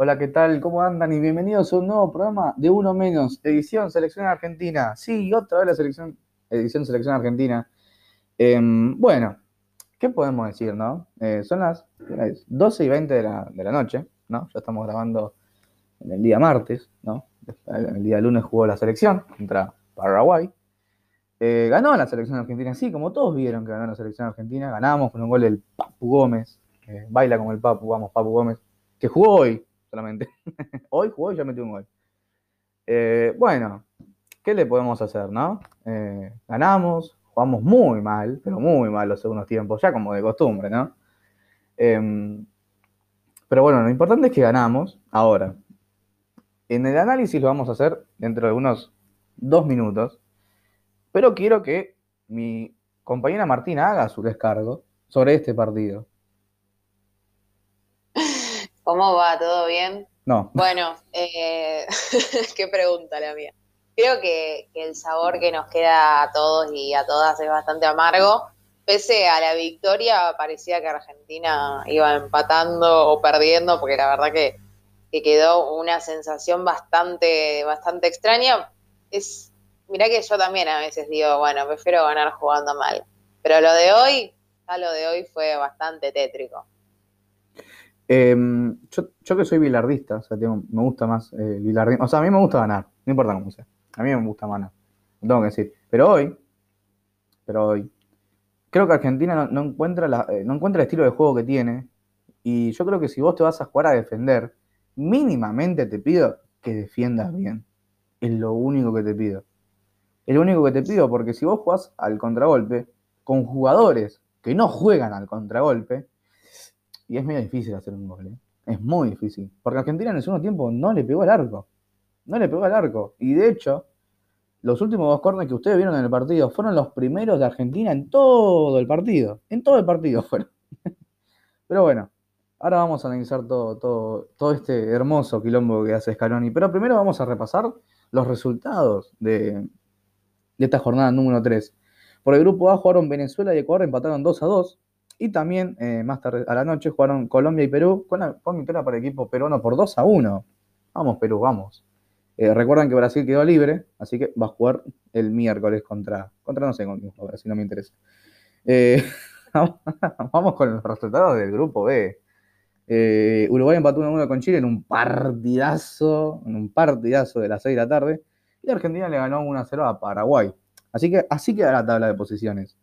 Hola, ¿qué tal? ¿Cómo andan? Y bienvenidos a un nuevo programa de Uno Menos, edición Selección Argentina. Sí, otra vez la selección, edición Selección Argentina. Em, bueno, ¿qué podemos decir, no? Eh, son las 12 y 20 de la, noche, ¿no? Ya estamos grabando en el día martes, ¿no? El día lunes jugó la selección contra Paraguay. Eh, ganó la selección argentina, sí, como todos vieron que ganó la selección argentina. Ganamos con un gol del Papu Gómez. baila como el Papu, vamos, Papu Gómez, que jugó hoy, solamente. Hoy jugó y ya metió un gol. Eh, bueno, ¿qué le podemos hacer, no? Eh, ganamos, jugamos muy mal, pero muy mal los segundos tiempos, ya como de costumbre, ¿no? Em, pero bueno, lo importante es que ganamos. Ahora, en el análisis lo vamos a hacer dentro de unos dos minutos, pero quiero que mi compañera Martina haga su descargo sobre este partido. ¿Cómo va? ¿Todo bien? No. Bueno, eh, qué pregunta la mía. Creo que, el sabor que nos queda a todos y a todas es bastante amargo. Pese a la victoria, parecía que Argentina iba empatando o perdiendo, porque la verdad que, quedó una sensación bastante, bastante extraña. Es, mirá que yo también a veces digo, bueno, prefiero ganar jugando mal. Pero lo de hoy, ya lo de hoy fue bastante tétrico. Em, yo, que soy bilardista, o sea, me gusta más eh, O sea, a mí me gusta ganar, no importa cómo sea. A mí me gusta ganar, tengo que decir. Pero hoy, pero hoy, creo que Argentina no, encuentra eh, no encuentra el estilo de juego que tiene. Y yo creo que si vos te vas a jugar a defender, mínimamente te pido que defiendas bien. Es lo único que te pido. Es lo único que te pido, porque si vos jugás al contragolpe con jugadores que no juegan al contragolpe, y es medio difícil hacer un gol, ¿eh? Es muy difícil. Porque Argentina en el segundo tiempo no le pegó al arco. No le pegó al arco. Y de hecho, los últimos dos corners que ustedes vieron en el partido fueron los primeros de Argentina en todo el partido. En todo el partido fueron. Pero bueno, ahora vamos a analizar todo, todo, todo este hermoso quilombo que hace Scaloni. Pero primero vamos a repasar los resultados de, de esta jornada número 3. Por el grupo A jugaron Venezuela y Ecuador, empataron 2 a 2. Y también eh, más tarde a la noche jugaron Colombia y Perú con, la, con victoria para el equipo peruano por 2 a 1. Vamos, Perú, vamos. Eh, recuerdan que Brasil quedó libre, así que va a jugar el miércoles contra, contra no sé, con Brasil no me interesa. Eh, vamos con los resultados del grupo B. Uruguay empató 1-1 con Chile en un partidazo, en un partidazo de las 6 de la tarde. Y Argentina le ganó 1-0 a Paraguay. Así que así queda la tabla de posiciones.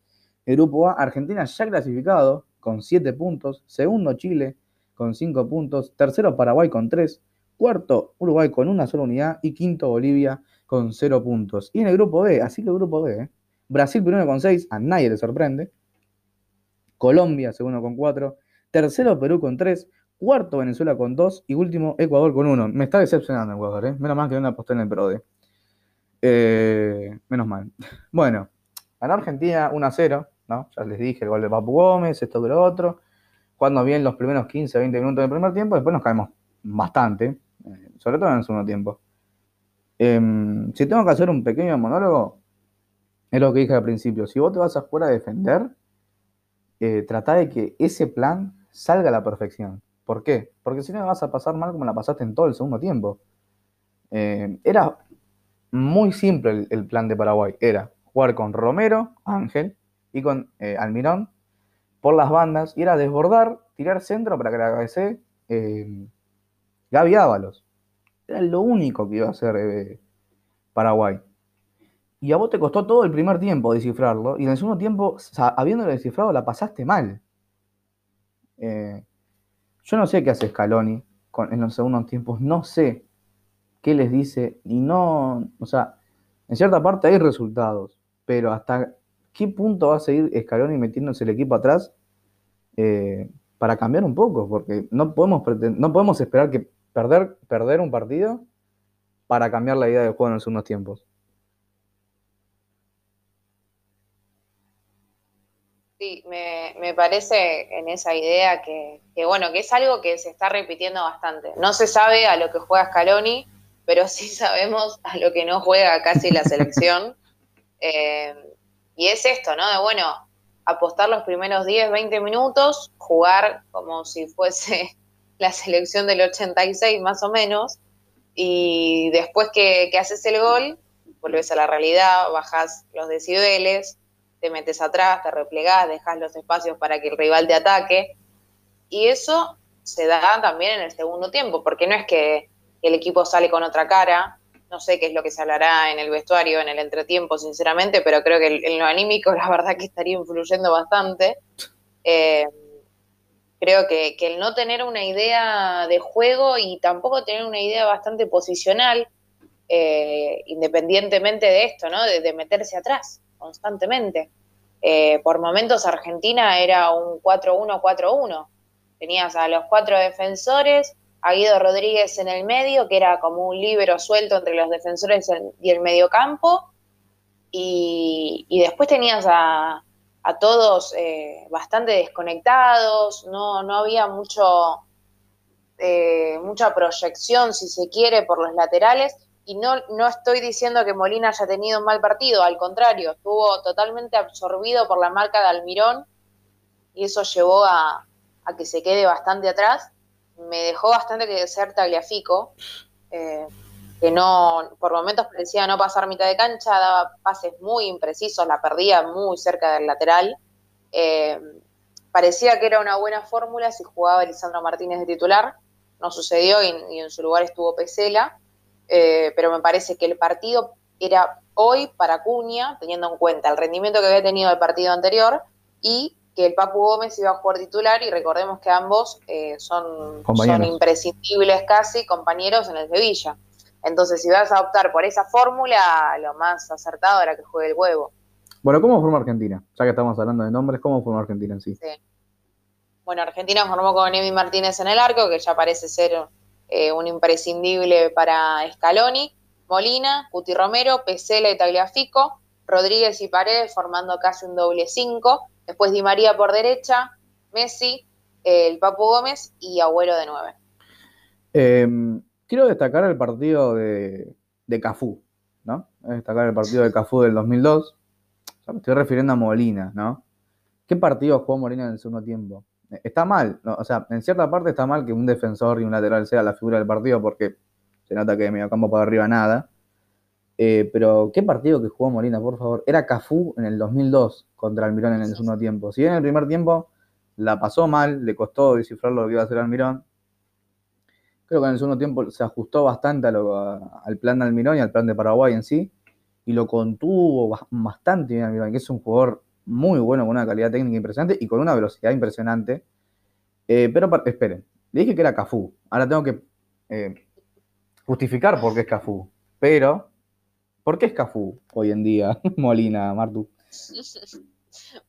El grupo A, Argentina ya clasificado con 7 puntos. Segundo, Chile con 5 puntos. Tercero, Paraguay con 3. Cuarto, Uruguay con una sola unidad. Y quinto, Bolivia con 0 puntos. Y en el grupo B, así que el grupo B, ¿eh? Brasil primero con 6, a nadie le sorprende. Colombia segundo con 4. Tercero, Perú con 3. Cuarto, Venezuela con 2. Y último, Ecuador con 1. Me está decepcionando Ecuador, ¿eh? Menos mal que no aposté en el PRODE. Eh, menos mal. Bueno, ganó Argentina 1 a 0. Ya les dije, el gol de Papu Gómez, esto que lo otro. Cuando bien los primeros 15, 20 minutos del primer tiempo, después nos caemos bastante, eh, sobre todo en el segundo tiempo. Em, si tengo que hacer un pequeño monólogo, es lo que dije al principio. Si vos te vas a jugar a defender, eh, trata de que ese plan salga a la perfección. ¿Por qué? Porque si no vas a pasar mal como la pasaste en todo el segundo tiempo. Eh, era muy simple el, plan de Paraguay. Era jugar con Romero, Ángel, y con eh, Almirón por las bandas y era desbordar, tirar centro para que la cabece eh, Gaby Ábalos. Era lo único que iba a hacer eh, Paraguay. Y a vos te costó todo el primer tiempo descifrarlo y en el segundo tiempo, habiéndolo descifrado, la pasaste mal. yo no sé qué hace Scaloni en los segundos tiempos, no sé qué les dice y no, o sea, en cierta parte hay resultados, pero hasta ¿qué punto va a seguir Scaloni metiéndose el equipo atrás eh, para cambiar un poco? Porque no podemos, no podemos esperar que perder, perder un partido para cambiar la idea del juego en los segundos tiempos. Sí, me, parece en esa idea que, bueno, que es algo que se está repitiendo bastante. No se sabe a lo que juega Scaloni, pero sí sabemos a lo que no juega casi la selección. Eh, y es esto, ¿no? De bueno, apostar los primeros 10, 20 minutos, jugar como si fuese la selección del 86 más o menos, y después que, haces el gol, vuelves a la realidad, bajas los decibeles, te metes atrás, te replegás, dejas los espacios para que el rival te ataque, y eso se da también en el segundo tiempo, porque no es que el equipo sale con otra cara, no sé qué es lo que se hablará en el vestuario, en el entretiempo, sinceramente, pero creo que en lo anímico la verdad que estaría influyendo bastante. Eh, creo que, el no tener una idea de juego y tampoco tener una idea bastante posicional, eh, independientemente de esto, ¿no? De, meterse atrás constantemente. Eh, por momentos Argentina era un 4-1-4-1. Tenías a los cuatro defensores, a Rodríguez en el medio, que era como un líbero suelto entre los defensores y el mediocampo. Y, y después tenías a, a todos eh, bastante desconectados, no, no había mucho, eh, mucha proyección, si se quiere, por los laterales. Y no, no estoy diciendo que Molina haya tenido un mal partido, al contrario, estuvo totalmente absorbido por la marca de Almirón y eso llevó a, que se quede bastante atrás. Me dejó bastante que ser tagliafico. Eh, que no, por momentos parecía no pasar mitad de cancha, daba pases muy imprecisos, la perdía muy cerca del lateral. Eh, parecía que era una buena fórmula si jugaba Lisandro Martínez de titular, no sucedió y, en su lugar estuvo Pesela, eh, pero me parece que el partido era hoy para Cuña, teniendo en cuenta el rendimiento que había tenido el partido anterior y que el Papu Gómez iba a jugar titular y recordemos que ambos eh, son, son imprescindibles casi compañeros en el Sevilla. Entonces, si vas a optar por esa fórmula, lo más acertado era que juegue el huevo. Bueno, ¿cómo formó Argentina? Ya que estamos hablando de nombres, ¿cómo formó Argentina en sí? sí. Bueno, Argentina formó con Emi Martínez en el arco, que ya parece ser eh, un imprescindible para Scaloni, Molina, Cuti Romero, Pesela y Tagliafico, Rodríguez y Paredes formando casi un doble cinco, después Di María por derecha, Messi, el Papu Gómez y Agüero de nueve. Eh, quiero destacar el partido de, Cafú, ¿no? Destacar el partido de Cafú del 2002. me estoy refiriendo a Molina, ¿no? ¿Qué partido jugó Molina en el segundo tiempo? Está mal, o sea, en cierta parte está mal que un defensor y un lateral sea la figura del partido porque se nota que de medio campo para arriba nada. Eh, pero qué partido que jugó Molina, por favor. Era Cafú en el 2002 contra Almirón en el segundo tiempo. Si bien en el primer tiempo la pasó mal, le costó descifrar lo que iba a hacer Almirón, Creo que en el segundo tiempo se ajustó bastante al plan de Almirón y al plan de Paraguay en sí, y lo contuvo bastante bien Almirón, que es un jugador muy bueno, con una calidad técnica impresionante y con una velocidad impresionante. Eh, pero esperen, le dije que era Cafú, ahora tengo que eh, justificar por qué es Cafú, pero ¿por qué es Cafú hoy en día, Molina, Martu?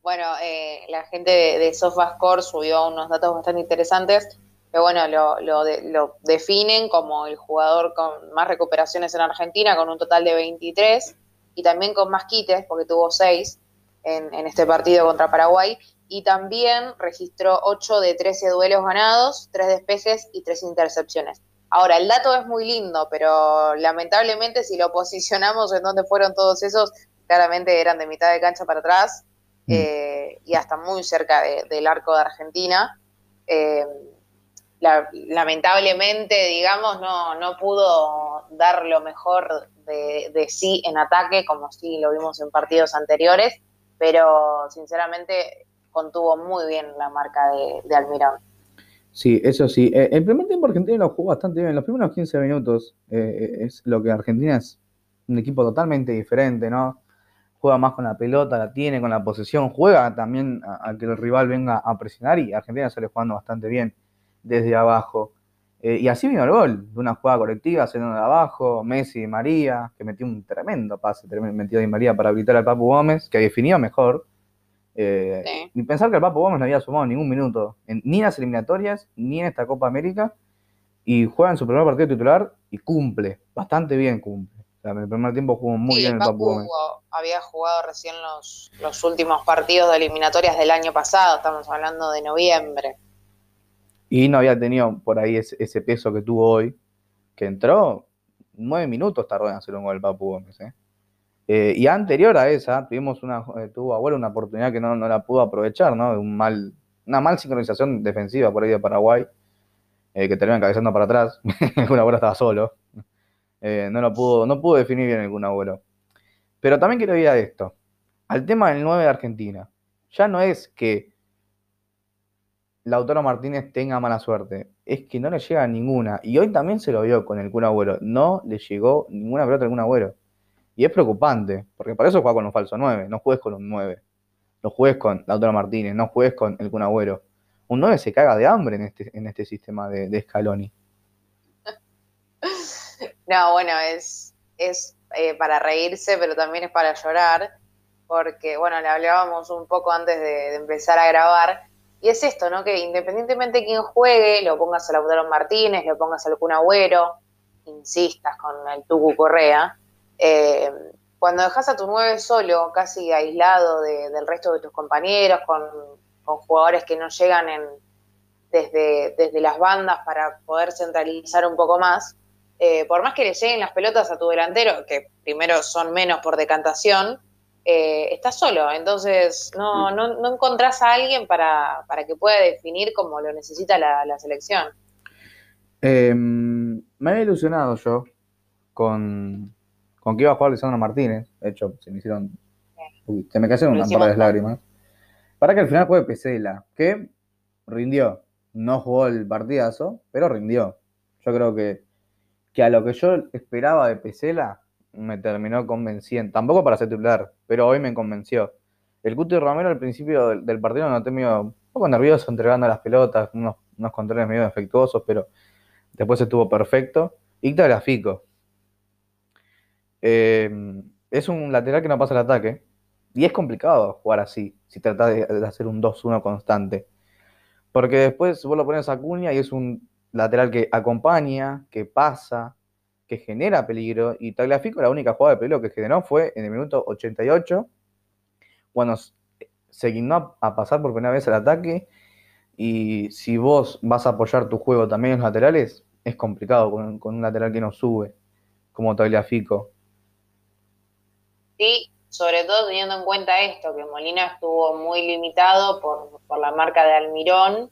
Bueno, eh, la gente de, de SofaScore subió unos datos bastante interesantes que bueno, lo, lo, definen como el jugador con más recuperaciones en Argentina, con un total de 23, y también con más quites, porque tuvo 6 en, este partido contra Paraguay, y también registró 8 de 13 duelos ganados, 3 despejes y 3 intercepciones. Ahora, el dato es muy lindo, pero lamentablemente si lo posicionamos en donde fueron todos esos, claramente eran de mitad de cancha para atrás mm. eh, y hasta muy cerca del arco de Argentina. Eh, lamentablemente, digamos, no, no pudo dar lo mejor de, sí en ataque, como sí lo vimos en partidos anteriores, pero sinceramente contuvo muy bien la marca de, de Almirón. Sí, eso sí. Eh, el primer tiempo Argentina lo jugó bastante bien. Los primeros 15 minutos eh, es lo que Argentina es un equipo totalmente diferente, ¿no? Juega más con la pelota, la tiene con la posesión, juega también a, que el rival venga a presionar y Argentina sale jugando bastante bien desde abajo. Eh, y así vino el gol, de una jugada colectiva, saliendo de abajo, Messi y María, que metió un tremendo pase, metió de María para habilitar al Papu Gómez, que definió mejor. Eh, y pensar que el Papu Gómez no había sumado ningún minuto, ni en las eliminatorias, ni en esta Copa América, y juega en su primer partido titular y cumple, bastante bien cumple. en el primer tiempo jugó muy bien el Papu, Gómez. Había jugado recién los, los últimos partidos de eliminatorias del año pasado, estamos hablando de noviembre y no había tenido por ahí ese, peso que tuvo hoy, que entró nueve minutos tardó en hacer un gol el Papu Gómez. ¿eh? Eh, y anterior a esa, tuvimos una, eh, tuvo abuelo una oportunidad que no, la pudo aprovechar, ¿no? Un mal, una mal sincronización defensiva por ahí de Paraguay. eh, que termina cabezando para atrás. Kun Agüero estaba solo. No lo pudo, no pudo definir bien Kun Agüero. Pero también quiero ir a esto. Al tema del 9 de Argentina. Ya no es que Lautaro Martínez tenga mala suerte. Es que no le llega ninguna. Y hoy también se lo vio con el Kun Agüero. No le llegó ninguna pelota al Agüero. Y es preocupante, porque para eso juega con un falso 9. No juegues con un 9. No juegues con Lautaro Martínez. No juegues con el Kun Agüero. Un 9 se caga de hambre en este, en este sistema de, de Scaloni. No, bueno, es, es eh, para reírse, pero también es para llorar, porque, bueno, le hablábamos un poco antes de, empezar a grabar, y es esto, ¿no? Que independientemente de quién juegue, lo pongas a Lautaro Martínez, lo pongas a Kun Agüero, insistas con el Tucu Correa, eh, cuando dejas a tu nueve solo, casi aislado del resto de tus compañeros, con, jugadores que no llegan en, desde, desde las bandas para poder centralizar un poco más, eh, por más que le lleguen las pelotas a tu delantero, que primero son menos por decantación, eh, estás solo. Entonces no, no, no encontrás a alguien para, que pueda definir como lo necesita la, selección. Em, me había ilusionado yo con, con que iba a jugar Lisandro Martínez. De hecho, se me hicieron. se me cayeron una par de lágrimas. Para que al final juegue Pesela, que rindió. No jugó el partidazo, pero rindió. Yo creo que que a lo que yo esperaba de Pesela me terminó convenciendo. Tampoco para ser titular, pero hoy me convenció. El Cuti Romero al principio del, partido no medio un poco nervioso entregando las pelotas, unos, controles medio defectuosos, pero después estuvo perfecto. Y Fico. Eh, es un lateral que no pasa el ataque. Y es complicado jugar así, si tratas de, de hacer un 2-1 constante. Porque después vos lo pones a Cuña y es un lateral que acompaña, que pasa, que genera peligro. Y Tagliafico la única jugada de peligro que generó fue en el minuto 88, cuando se guindó a pasar por primera vez al ataque. Y si vos vas a apoyar tu juego también en los laterales, es complicado con, un lateral que no sube, como Tagliafico. Sí, sobre todo teniendo en cuenta esto, que Molina estuvo muy limitado por, por la marca de Almirón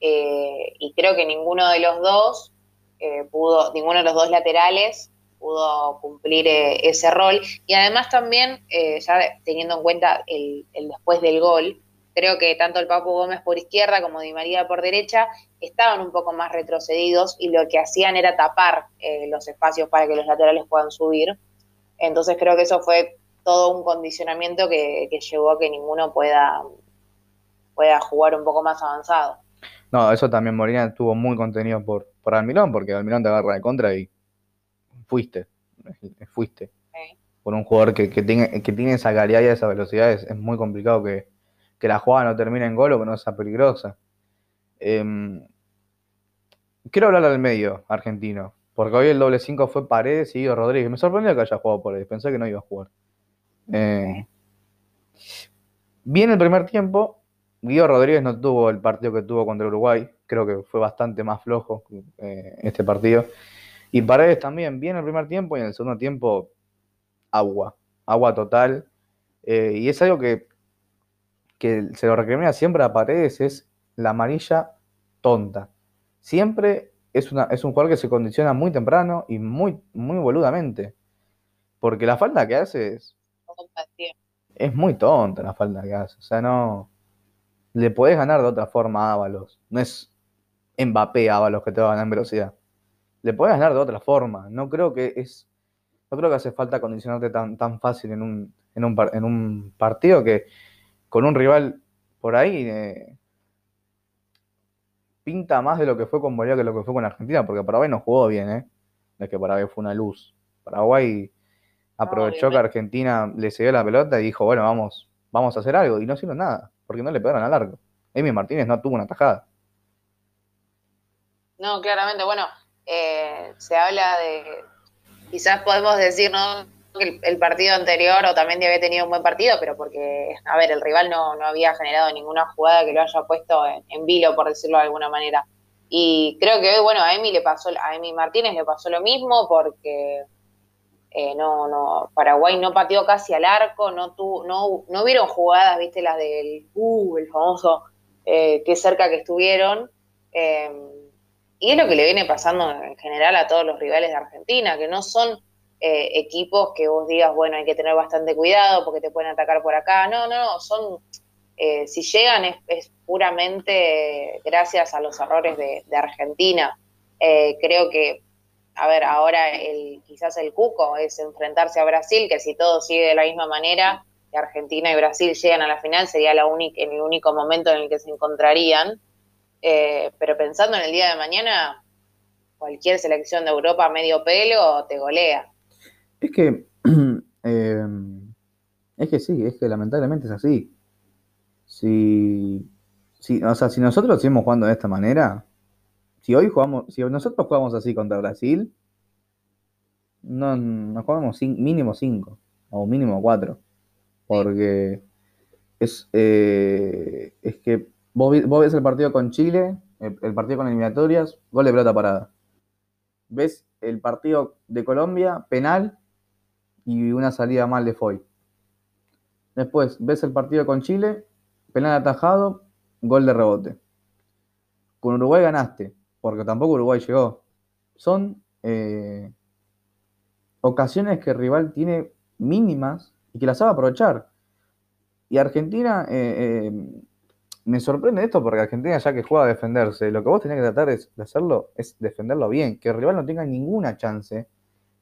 eh, y creo que ninguno de los dos eh, pudo, ninguno de los dos laterales pudo cumplir eh, ese rol. Y además también, ya teniendo en cuenta el, después del gol, creo que tanto el Papu Gómez por izquierda como Di María por derecha estaban un poco más retrocedidos y lo que hacían era tapar los espacios para que los laterales puedan subir. Entonces creo que eso fue todo un condicionamiento que, que llevó a que ninguno pueda, pueda jugar un poco más avanzado. No, eso también Molina estuvo muy contenido por, por Almirón, porque Almirón te agarra de contra y fuiste, fuiste. Por un jugador que, tiene, que tiene esa calidad y esa velocidad es, muy complicado que, la jugada no termine en gol o que no sea peligrosa. Em, quiero hablar del medio argentino, porque hoy el doble 5 fue Paredes y Guido Rodríguez. Me sorprendió que haya jugado ahí, pensé que no iba a jugar. Eh, bien el primer tiempo, Guido Rodríguez no tuvo el partido que tuvo contra Uruguay, creo que fue bastante más flojo eh, este partido. Y Paredes también, bien el primer tiempo y en el segundo tiempo, agua, agua total. Eh, y es algo que, que se lo recrimina siempre a Paredes, es la amarilla tonta. Siempre es, una, es un jugador que se condiciona muy temprano y muy, muy boludamente. Porque la falta que hace es, es muy tonta la falta que hace. O sea, no le podés ganar de otra forma a Ábalos. No es Mbappé Ábalos que te va a ganar en velocidad. Le podés ganar de otra forma. No creo que es. No creo que hace falta condicionarte tan, tan fácil en un, en, un, en un partido que con un rival por ahí eh, pinta más de lo que fue con Bolivia que lo que fue con Argentina, porque Paraguay no jugó bien, ¿eh? No es que Paraguay fue una luz. Paraguay aprovechó que Argentina le cedió la pelota y dijo, bueno, vamos, vamos a hacer algo. Y no hicieron nada porque no le pegaron a largo. Amy Martínez no tuvo una tajada. No, claramente, bueno, eh, se habla de, quizás podemos decir, ¿no? Que el, partido anterior o también había tenido un buen partido, pero porque, a ver, el rival no, había generado ninguna jugada que lo haya puesto en, vilo, por decirlo de alguna manera. Y creo que hoy, bueno, a Emi le pasó, a Emi Martínez le pasó lo mismo porque eh, no, no, Paraguay no pateó casi al arco, no tuvo, no, no vieron jugadas, viste, las del uh, el famoso, eh, qué cerca que estuvieron. Em, y es lo que le viene pasando en general a todos los rivales de Argentina, que no son eh, equipos que vos digas, bueno, hay que tener bastante cuidado porque te pueden atacar por acá. No, no, no, son, eh, si llegan es, puramente gracias a los errores de, Argentina. Eh, creo que, a ver, ahora el, quizás el cuco es enfrentarse a Brasil, que si todo sigue de la misma manera, que Argentina y Brasil llegan a la final, sería la única, el único momento en el que se encontrarían. pero pensando en el día de mañana, cualquier selección de Europa medio pelo te golea. Es que, em, es que sí, es que lamentablemente es así. Si, si, o sea, si nosotros seguimos jugando de esta manera, si hoy jugamos, si nosotros jugamos así contra Brasil, no, nos jugamos mínimo 5 o mínimo 4. Porque es, eh, es que vos, vos, ves el partido con Chile, el, el, partido con eliminatorias, gol de pelota parada. Ves el partido de Colombia, penal, y una salida mal de Foy. Después, ves el partido con Chile, penal atajado, gol de rebote. Con Uruguay ganaste, porque tampoco Uruguay llegó. Son eh, ocasiones que el rival tiene mínimas y que las sabe aprovechar. Y Argentina, eh, eh, me sorprende esto porque Argentina ya que juega a defenderse, lo que vos tenés que tratar de hacerlo es defenderlo bien, que el rival no tenga ninguna chance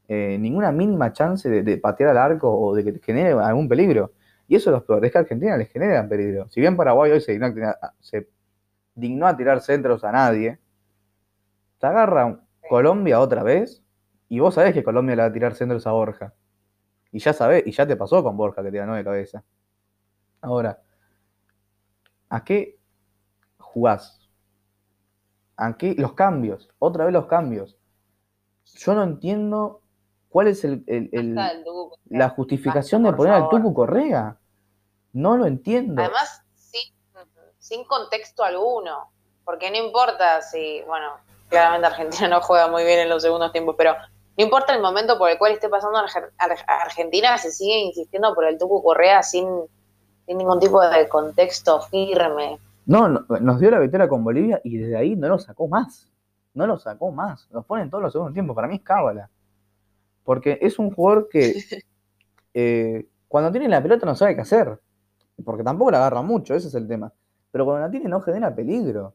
eh, ninguna mínima chance de, patear al arco o de que genere algún peligro. Y eso es lo peor, es que a Argentina les genera peligro. Si bien Paraguay hoy se dignó, a, tirar centros a nadie, te agarra Colombia otra vez y vos sabés que Colombia le va a tirar centros a Borja. Y ya sabés, y ya te pasó con Borja que te ganó de cabeza. Ahora, ¿a qué jugás? ¿A qué? Los cambios, otra vez los cambios. Yo no entiendo ¿Cuál es el, la justificación de poner al Tucu Correa? No lo entiendo. Además, sin, contexto alguno, porque no importa si, bueno, claramente Argentina no juega muy bien en los segundos tiempos, pero no importa el momento por el cual esté pasando Argentina, se sigue insistiendo por el Tucu Correa sin, ningún tipo de contexto firme. No, nos dio la victoria con Bolivia y desde ahí no lo sacó más. No lo sacó más. Nos ponen todos los segundos tiempos. Para mí es cábala. Porque es un jugador que eh, cuando tiene la pelota no sabe qué hacer. Porque tampoco la agarra mucho, ese es el tema. Pero cuando la tiene no genera peligro.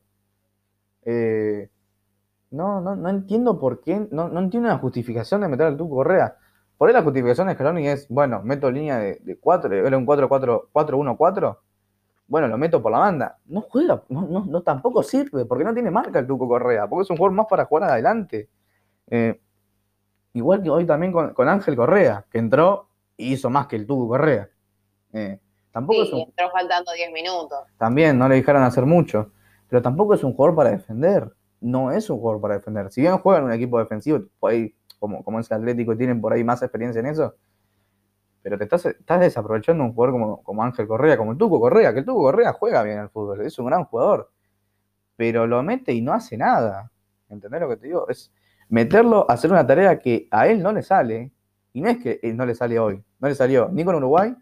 Eh, no, no, no entiendo por qué, no, no entiendo la justificación de meter al Tuco Correa. Por ahí la justificación de Scaloni es, bueno, meto línea de 4, era un 4-4-1-4, bueno, lo meto por la banda. No juega, no, no, no, tampoco sirve, porque no tiene marca el Tuco Correa, porque es un jugador más para jugar adelante. Eh, Igual que hoy también con, Ángel Correa, que entró y hizo más que el Tuco Correa. Eh, tampoco sí, entró faltando 10 minutos. También, no le dejaron hacer mucho. Pero tampoco es un jugador para defender. No es un jugador para defender. Si bien juega en un equipo defensivo, ahí, como, como es el Atlético tienen por ahí más experiencia en eso, pero te estás, estás desaprovechando un jugador como, como Ángel Correa, como el Tuco Correa, que el Tuco Correa juega bien al fútbol, es un gran jugador, pero lo mete y no hace nada. ¿Entendés lo que te digo? Es, meterlo a hacer una tarea que a él no le sale, y no es que no le sale hoy, no le salió ni con Uruguay,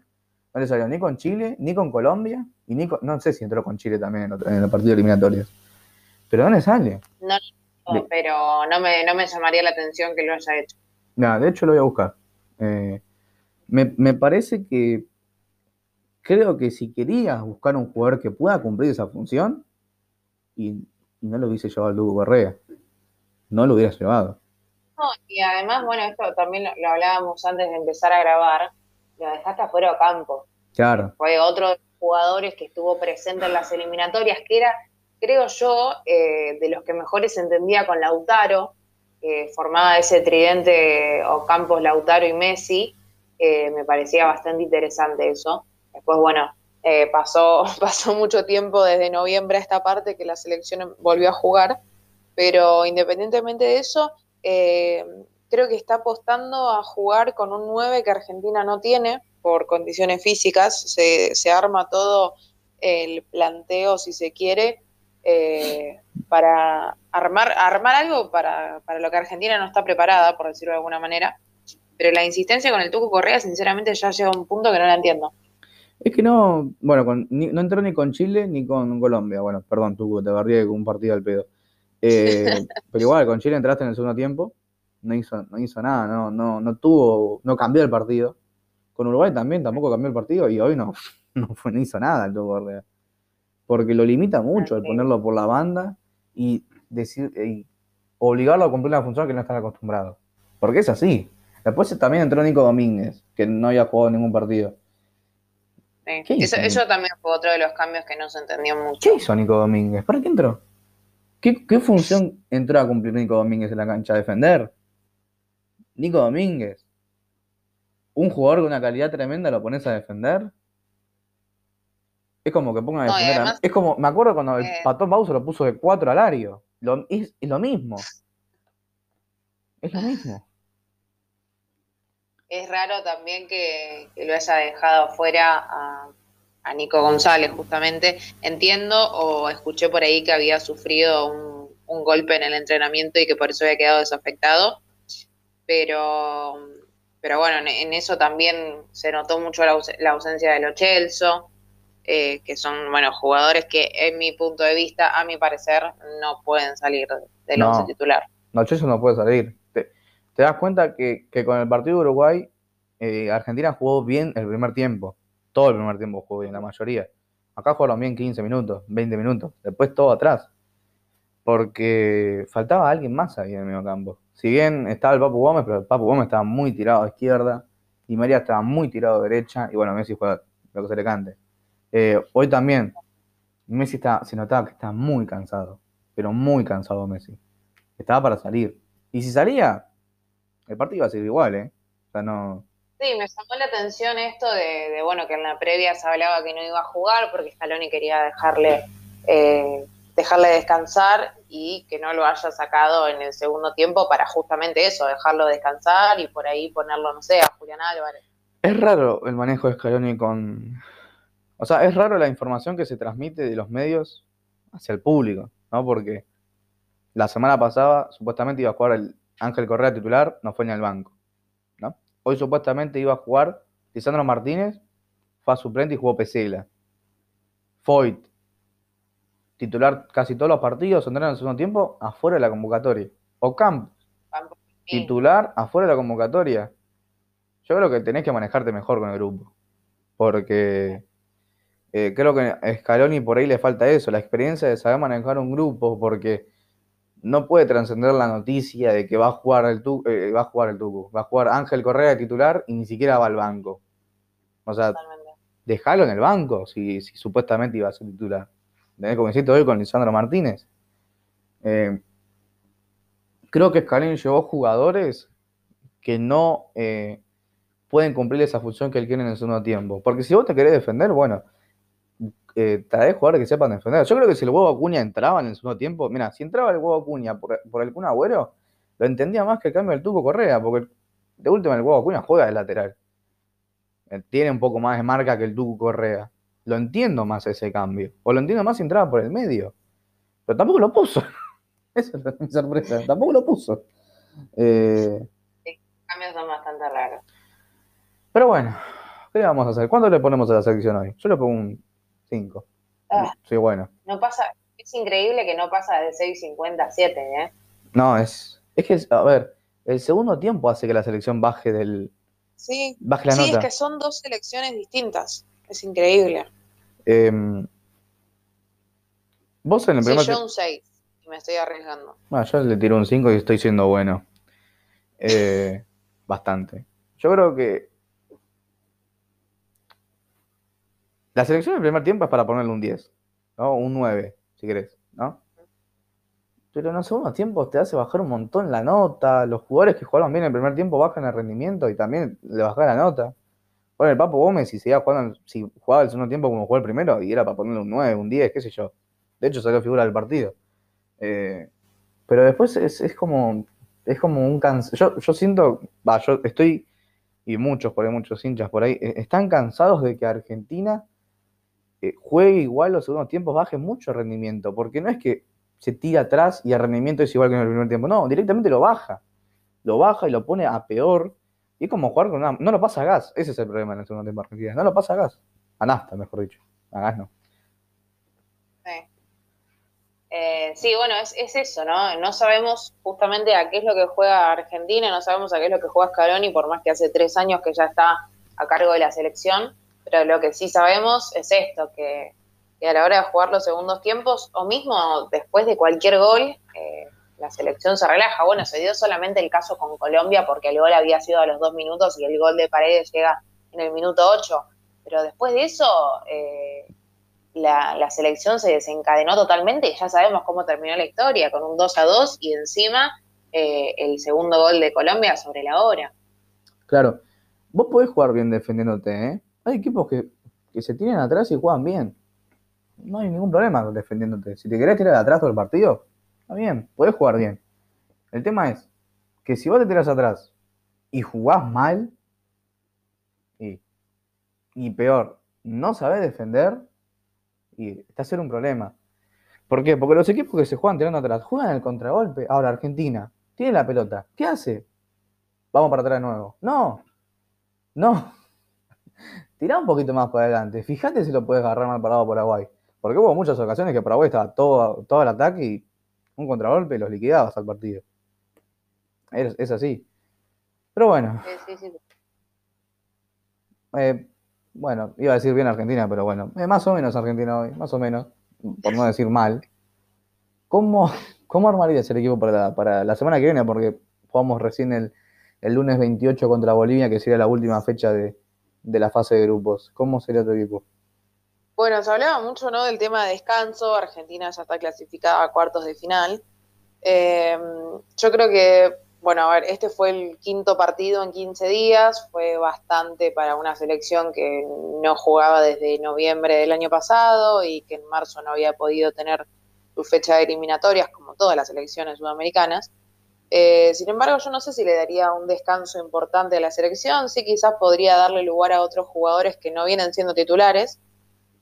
no le salió ni con Chile, ni con Colombia, y ni no sé si entró con Chile también en, en el partido eliminatorio, pero no le sale. No, pero no me, no me llamaría la atención que lo haya hecho. No, de hecho lo voy a buscar. Eh, me, parece que creo que si querías buscar un jugador que pueda cumplir esa función, y, no lo hubiese llevado al Lugo Correa no lo hubieras llevado. No, y además, bueno, esto también lo, hablábamos antes de empezar a grabar, lo dejaste afuera de campo. Claro. Fue otro de los jugadores que estuvo presente en las eliminatorias, que era, creo yo, eh, de los que mejores se entendía con Lautaro, que formaba ese tridente o Campos, Lautaro y Messi. Eh, me parecía bastante interesante eso. Después, bueno, eh, pasó, pasó mucho tiempo desde noviembre a esta parte que la selección volvió a jugar pero independientemente de eso, eh, creo que está apostando a jugar con un 9 que Argentina no tiene por condiciones físicas. Se, se arma todo el planteo, si se quiere, eh, para armar, armar algo para, para, lo que Argentina no está preparada, por decirlo de alguna manera. Pero la insistencia con el Tuco Correa, sinceramente, ya llega a un punto que no la entiendo. Es que no, bueno, no entró ni con Chile ni con Colombia. Bueno, perdón, Tuco, te barría con un partido al pedo. Eh, pero igual, con Chile entraste en el segundo tiempo, no hizo, no hizo nada, no, no, no tuvo, no cambió el partido. Con Uruguay también tampoco cambió el partido y hoy no, no, fue, no hizo nada el Tuco Correa. Porque lo limita mucho el ponerlo por la banda y decir y obligarlo a cumplir una función que no están acostumbrados. Porque es así. Después también entró Nico Domínguez, que no había jugado ningún partido. Eso, también fue otro de los cambios que no se entendió mucho. ¿Qué hizo Nico Domínguez? ¿Para qué entró? ¿Qué, ¿Qué, función entró a cumplir Nico Domínguez en la cancha? ¿A defender? Nico Domínguez. Un jugador con una calidad tremenda lo pones a defender. Es como que ponga a defender. es como, me acuerdo cuando el eh, Patón Bauso lo puso de 4 al Ario. es, lo mismo. Es lo mismo. Es raro también que, lo haya dejado fuera a, Nico González, justamente. Entiendo o escuché por ahí que había sufrido un, golpe en el entrenamiento y que por eso había quedado desafectado. Pero, pero bueno, en, eso también se notó mucho la, ausencia de Lo Chelso. Eh, que son, bueno, jugadores que en mi punto de vista, a mi parecer, no pueden salir del once titular. No, Chelsea no puede salir. Te, das cuenta que, con el partido de Uruguay, eh, Argentina jugó bien el primer tiempo. Todo el primer tiempo jugó bien, la mayoría. Acá jugaron bien 15 minutos, 20 minutos. Después todo atrás. Porque faltaba alguien más ahí en el medio campo. Si bien estaba el Papu Gómez, pero el Papu Gómez estaba muy tirado a izquierda. Y María estaba muy tirado a derecha. Y bueno, Messi juega lo que se le cante. Eh, hoy también, Messi está, se notaba que está muy cansado, pero muy cansado Messi. Estaba para salir. Y si salía, el partido iba a ser igual, ¿eh? O sea, no... Sí, me llamó la atención esto de, bueno, que en la previa se hablaba que no iba a jugar porque Scaloni quería dejarle, eh, dejarle descansar y que no lo haya sacado en el segundo tiempo para justamente eso, dejarlo descansar y por ahí ponerlo, no sé, a Julián Álvarez. Es raro el manejo de Scaloni con, o sea, es raro la información que se transmite de los medios hacia el público, ¿no? Porque la semana pasada supuestamente iba a jugar el Ángel Correa titular, no fue ni al banco. Hoy supuestamente iba a jugar Lisandro Martínez, fue a suplente y jugó Pesela. Foyt, titular casi todos los partidos, entraron en el segundo tiempo, afuera de la convocatoria. Ocampo, titular, afuera de la convocatoria. Yo creo que tenés que manejarte mejor con el grupo. Porque eh, creo que a Scaloni por ahí le falta eso, la experiencia de saber manejar un grupo, porque no puede trascender la noticia de que va a jugar el tuco, eh, va a jugar el tuco, va a jugar Ángel Correa titular y ni siquiera va al banco. O sea, déjalo en el banco si, supuestamente iba a ser titular. Como hiciste hoy con Lisandro Martínez. Eh, creo que Scaloni llevó jugadores que no pueden cumplir esa función que él quiere en el segundo tiempo. Porque si vos te querés defender, bueno, eh, traer jugadores que sepan defender. Yo creo que si el huevo Acuña entraba en el segundo tiempo, mira, si entraba el huevo Acuña por, por el Kun Agüero, lo entendía más que el cambio del Tuco Correa, porque de última el huevo Acuña juega de lateral. Eh, tiene un poco más de marca que el Tuco Correa. Lo entiendo más ese cambio. O lo entiendo más si entraba por el medio. Pero tampoco lo puso. Esa es mi sorpresa. Tampoco lo puso. Eh, sí, cambios son bastante raros. Pero bueno, ¿qué vamos a hacer? ¿Cuánto le ponemos a la selección hoy? Yo le pongo un 5. Ah. sí, bueno. No pasa, es increíble que no pasa de 6.50 a 7, ¿eh? No, es, es que, a ver, el segundo tiempo hace que la selección baje del... Sí, baje la sí es que son dos selecciones distintas. Es increíble. Em, vos en el primer sí, yo un 6 y me estoy arriesgando. Ah, yo le tiro un 5 y estoy siendo bueno. Eh, bastante. Yo creo que La selección del primer tiempo es para ponerle un 10, ¿no? Un 9, si querés, ¿no? Pero en los segundos tiempos te hace bajar un montón la nota. Los jugadores que jugaron bien en el primer tiempo bajan el rendimiento y también le baja la nota. Bueno, el Papo Gómez, si seguía jugando, si jugaba el segundo tiempo como jugó el primero, y era para ponerle un 9, un 10, qué sé yo. De hecho, salió figura del partido. Eh, pero después es, como. Es como un cansancio. Yo, yo siento. Va, yo estoy. Y muchos por ahí, muchos hinchas por ahí. Eh, están cansados de que Argentina eh, juegue igual los segundos tiempos, baje mucho el rendimiento, porque no es que se tira atrás y el rendimiento es igual que en el primer tiempo, no, directamente lo baja, lo baja y lo pone a peor, y es como jugar con una, no lo pasa a gas, ese es el problema en el segundo tiempo Argentina, no lo pasa a gas, a nafta, mejor dicho, a gas no. Eh, sí, bueno, es, es, eso, ¿no? No sabemos justamente a qué es lo que juega Argentina, no sabemos a qué es lo que juega Scaloni, por más que hace tres años que ya está a cargo de la selección, pero lo que sí sabemos es esto, que, a la hora de jugar los segundos tiempos, o mismo después de cualquier gol, eh, la selección se relaja. Bueno, se dio solamente el caso con Colombia porque el gol había sido a los dos minutos y el gol de Paredes llega en el minuto ocho, pero después de eso... Eh, la, selección se desencadenó totalmente y ya sabemos cómo terminó la historia, con un 2 a 2 y encima eh, el segundo gol de Colombia sobre la hora. Claro, vos podés jugar bien defendiéndote, ¿eh? Hay equipos que, se tienen atrás y juegan bien. No hay ningún problema defendiéndote. Si te querés tirar atrás todo el partido, está bien, podés jugar bien. El tema es que si vos te tiras atrás y jugás mal, y, y peor, no sabés defender, y está ser un problema. ¿Por qué? Porque los equipos que se juegan tirando atrás juegan el contragolpe. Ahora, Argentina tiene la pelota. ¿Qué hace? Vamos para atrás de nuevo. No, no. Tirá un poquito más para adelante. Fíjate si lo puedes agarrar mal parado Paraguay. Porque hubo muchas ocasiones que Paraguay estaba todo, todo el ataque y un contragolpe los liquidabas al partido. Es, así. Pero bueno. Sí, sí, sí. Eh, bueno, iba a decir bien Argentina, pero bueno, eh, más o menos Argentina hoy, más o menos, por no decir mal. ¿Cómo, cómo armarías el equipo para la, para la semana que viene? Porque jugamos recién el, lunes 28 contra Bolivia, que sería la última fecha de, la fase de grupos. ¿Cómo sería tu equipo? Bueno, se hablaba mucho ¿no? del tema de descanso. Argentina ya está clasificada a cuartos de final. Eh, yo creo que bueno, a ver, este fue el quinto partido en 15 días, fue bastante para una selección que no jugaba desde noviembre del año pasado y que en marzo no había podido tener su fecha de eliminatorias como todas las selecciones sudamericanas. Eh, sin embargo, yo no sé si le daría un descanso importante a la selección, sí quizás podría darle lugar a otros jugadores que no vienen siendo titulares.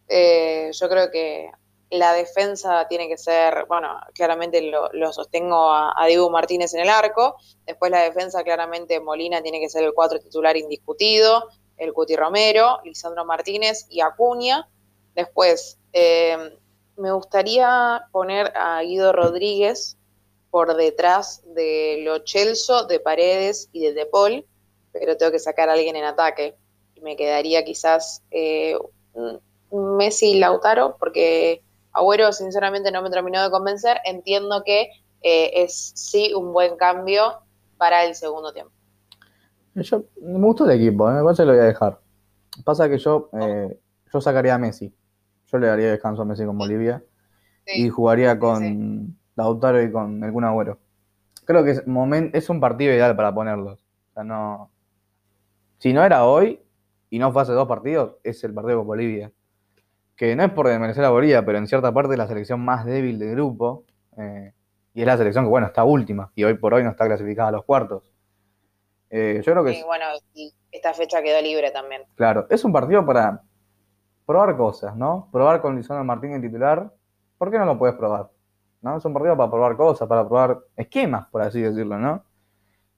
Eh, yo creo que la defensa tiene que ser, bueno, claramente lo, sostengo a, Diego Martínez en el arco. Después la defensa, claramente Molina tiene que ser el cuatro titular indiscutido. El Cuti Romero, Lisandro Martínez y Acuña. Después, eh, me gustaría poner a Guido Rodríguez por detrás de Lo Chelso, de Paredes y de Depol, pero tengo que sacar a alguien en ataque. Y me quedaría quizás eh, Messi y Lautaro, porque Agüero sinceramente no me terminó de convencer. Entiendo que eh, es sí un buen cambio para el segundo tiempo. Yo, me gustó el equipo, ¿eh? me parece que lo voy a dejar. Pasa que yo, eh, yo sacaría a Messi. Yo le daría descanso a Messi con Bolivia. Y jugaría con Lautaro y con algún Agüero. Creo que es, es un partido ideal para ponerlos. O sea, no. Si no era hoy y no fue hace dos partidos, es el partido con Bolivia que no es por desmerecer a Bolivia, pero en cierta parte es la selección más débil del grupo. Eh, y es la selección que, bueno, está última y hoy por hoy no está clasificada a los cuartos. Eh, yo creo que. bueno, y esta fecha quedó libre también. Claro, es un partido para probar cosas, ¿no? Probar con Lisandro Martín en titular. ¿Por qué no lo puedes probar? ¿No? Es un partido para probar cosas, para probar esquemas, por así decirlo, ¿no?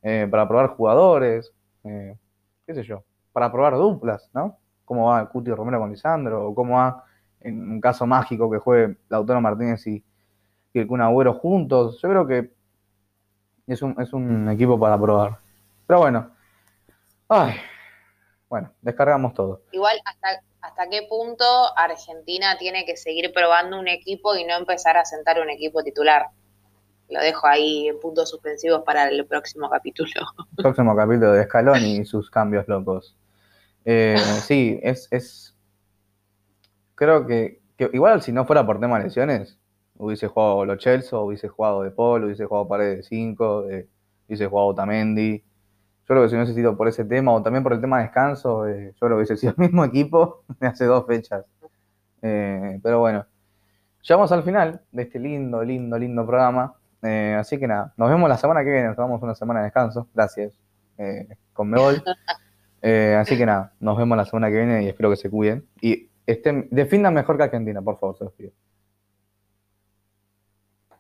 Eh, para probar jugadores, qué sé yo, para probar duplas, ¿no? Cómo va Cuti Romero con Lisandro, o cómo va en un caso mágico que juegue Lautaro Martínez y, el Kun juntos. Yo creo que es un, es un equipo para probar. Pero bueno, ay, bueno, descargamos todo. Igual, ¿hasta, ¿hasta qué punto Argentina tiene que seguir probando un equipo y no empezar a sentar un equipo titular? Lo dejo ahí en puntos suspensivos para el próximo capítulo. Próximo capítulo de Escalón y sus cambios locos. Eh, sí, es, es creo que, igual si no fuera por tema de lesiones, hubiese jugado Lo Chelsea, hubiese jugado De Paul, hubiese jugado Paredes de 5, eh, hubiese jugado Tamendi. Yo creo que si no hubiese sido por ese tema o también por el tema de descanso, eh, yo creo que hubiese sido el mismo equipo de hace dos fechas. Eh, pero bueno, llegamos al final de este lindo, lindo, lindo programa. así que nada, nos vemos la semana que viene, nos tomamos una semana de descanso. Gracias. con Mebol. así que nada, nos vemos la semana que viene y espero que se cuiden. Y estén, defiendan mejor que Argentina, por favor, se los pido.